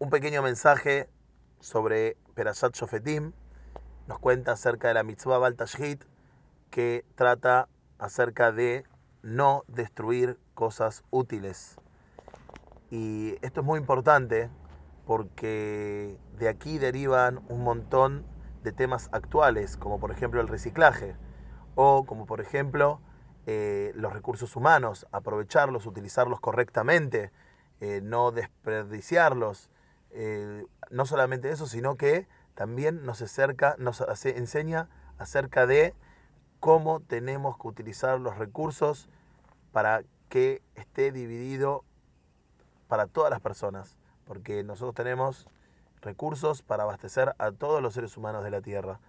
un pequeño mensaje sobre Perashat Shofetim. Nos cuenta acerca de la mitzvah Baltashit que trata acerca de no destruir cosas útiles. Y esto es muy importante porque de aquí derivan un montón de temas actuales, como por ejemplo el reciclaje, o como por ejemplo eh, los recursos humanos, aprovecharlos, utilizarlos correctamente, eh, no desperdiciarlos. Eh, no solamente eso, sino que también nos acerca, nos enseña acerca de cómo tenemos que utilizar los recursos para que esté dividido para todas las personas, porque nosotros tenemos recursos para abastecer a todos los seres humanos de la Tierra.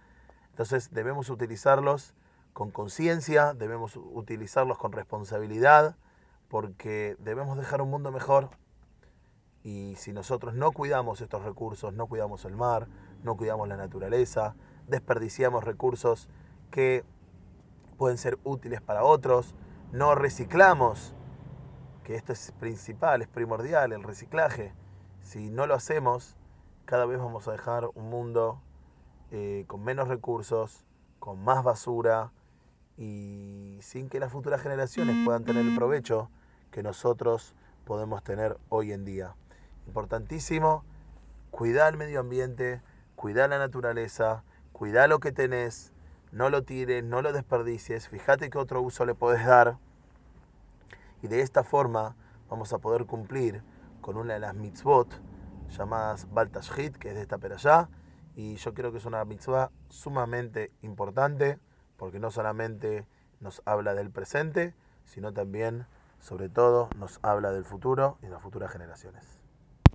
Entonces debemos utilizarlos con conciencia, debemos utilizarlos con responsabilidad, porque debemos dejar un mundo mejor. Y si nosotros no cuidamos estos recursos, no cuidamos el mar, no cuidamos la naturaleza, desperdiciamos recursos que pueden ser útiles para otros, no reciclamos, que esto es principal, es primordial, el reciclaje. Si no lo hacemos, cada vez vamos a dejar un mundo eh, con menos recursos, con más basura y sin que las futuras generaciones puedan tener el provecho que nosotros podemos tener hoy en día. Importantísimo, cuidar el medio ambiente, cuidar la naturaleza, cuidar lo que tenés, no lo tires, no lo desperdicies, fíjate qué otro uso le podés dar. Y de esta forma vamos a poder cumplir con una de las mitzvot llamadas Baltashit, que es de esta allá Y yo creo que es una mitzvah sumamente importante, porque no solamente nos habla del presente, sino también, sobre todo, nos habla del futuro y de las futuras generaciones.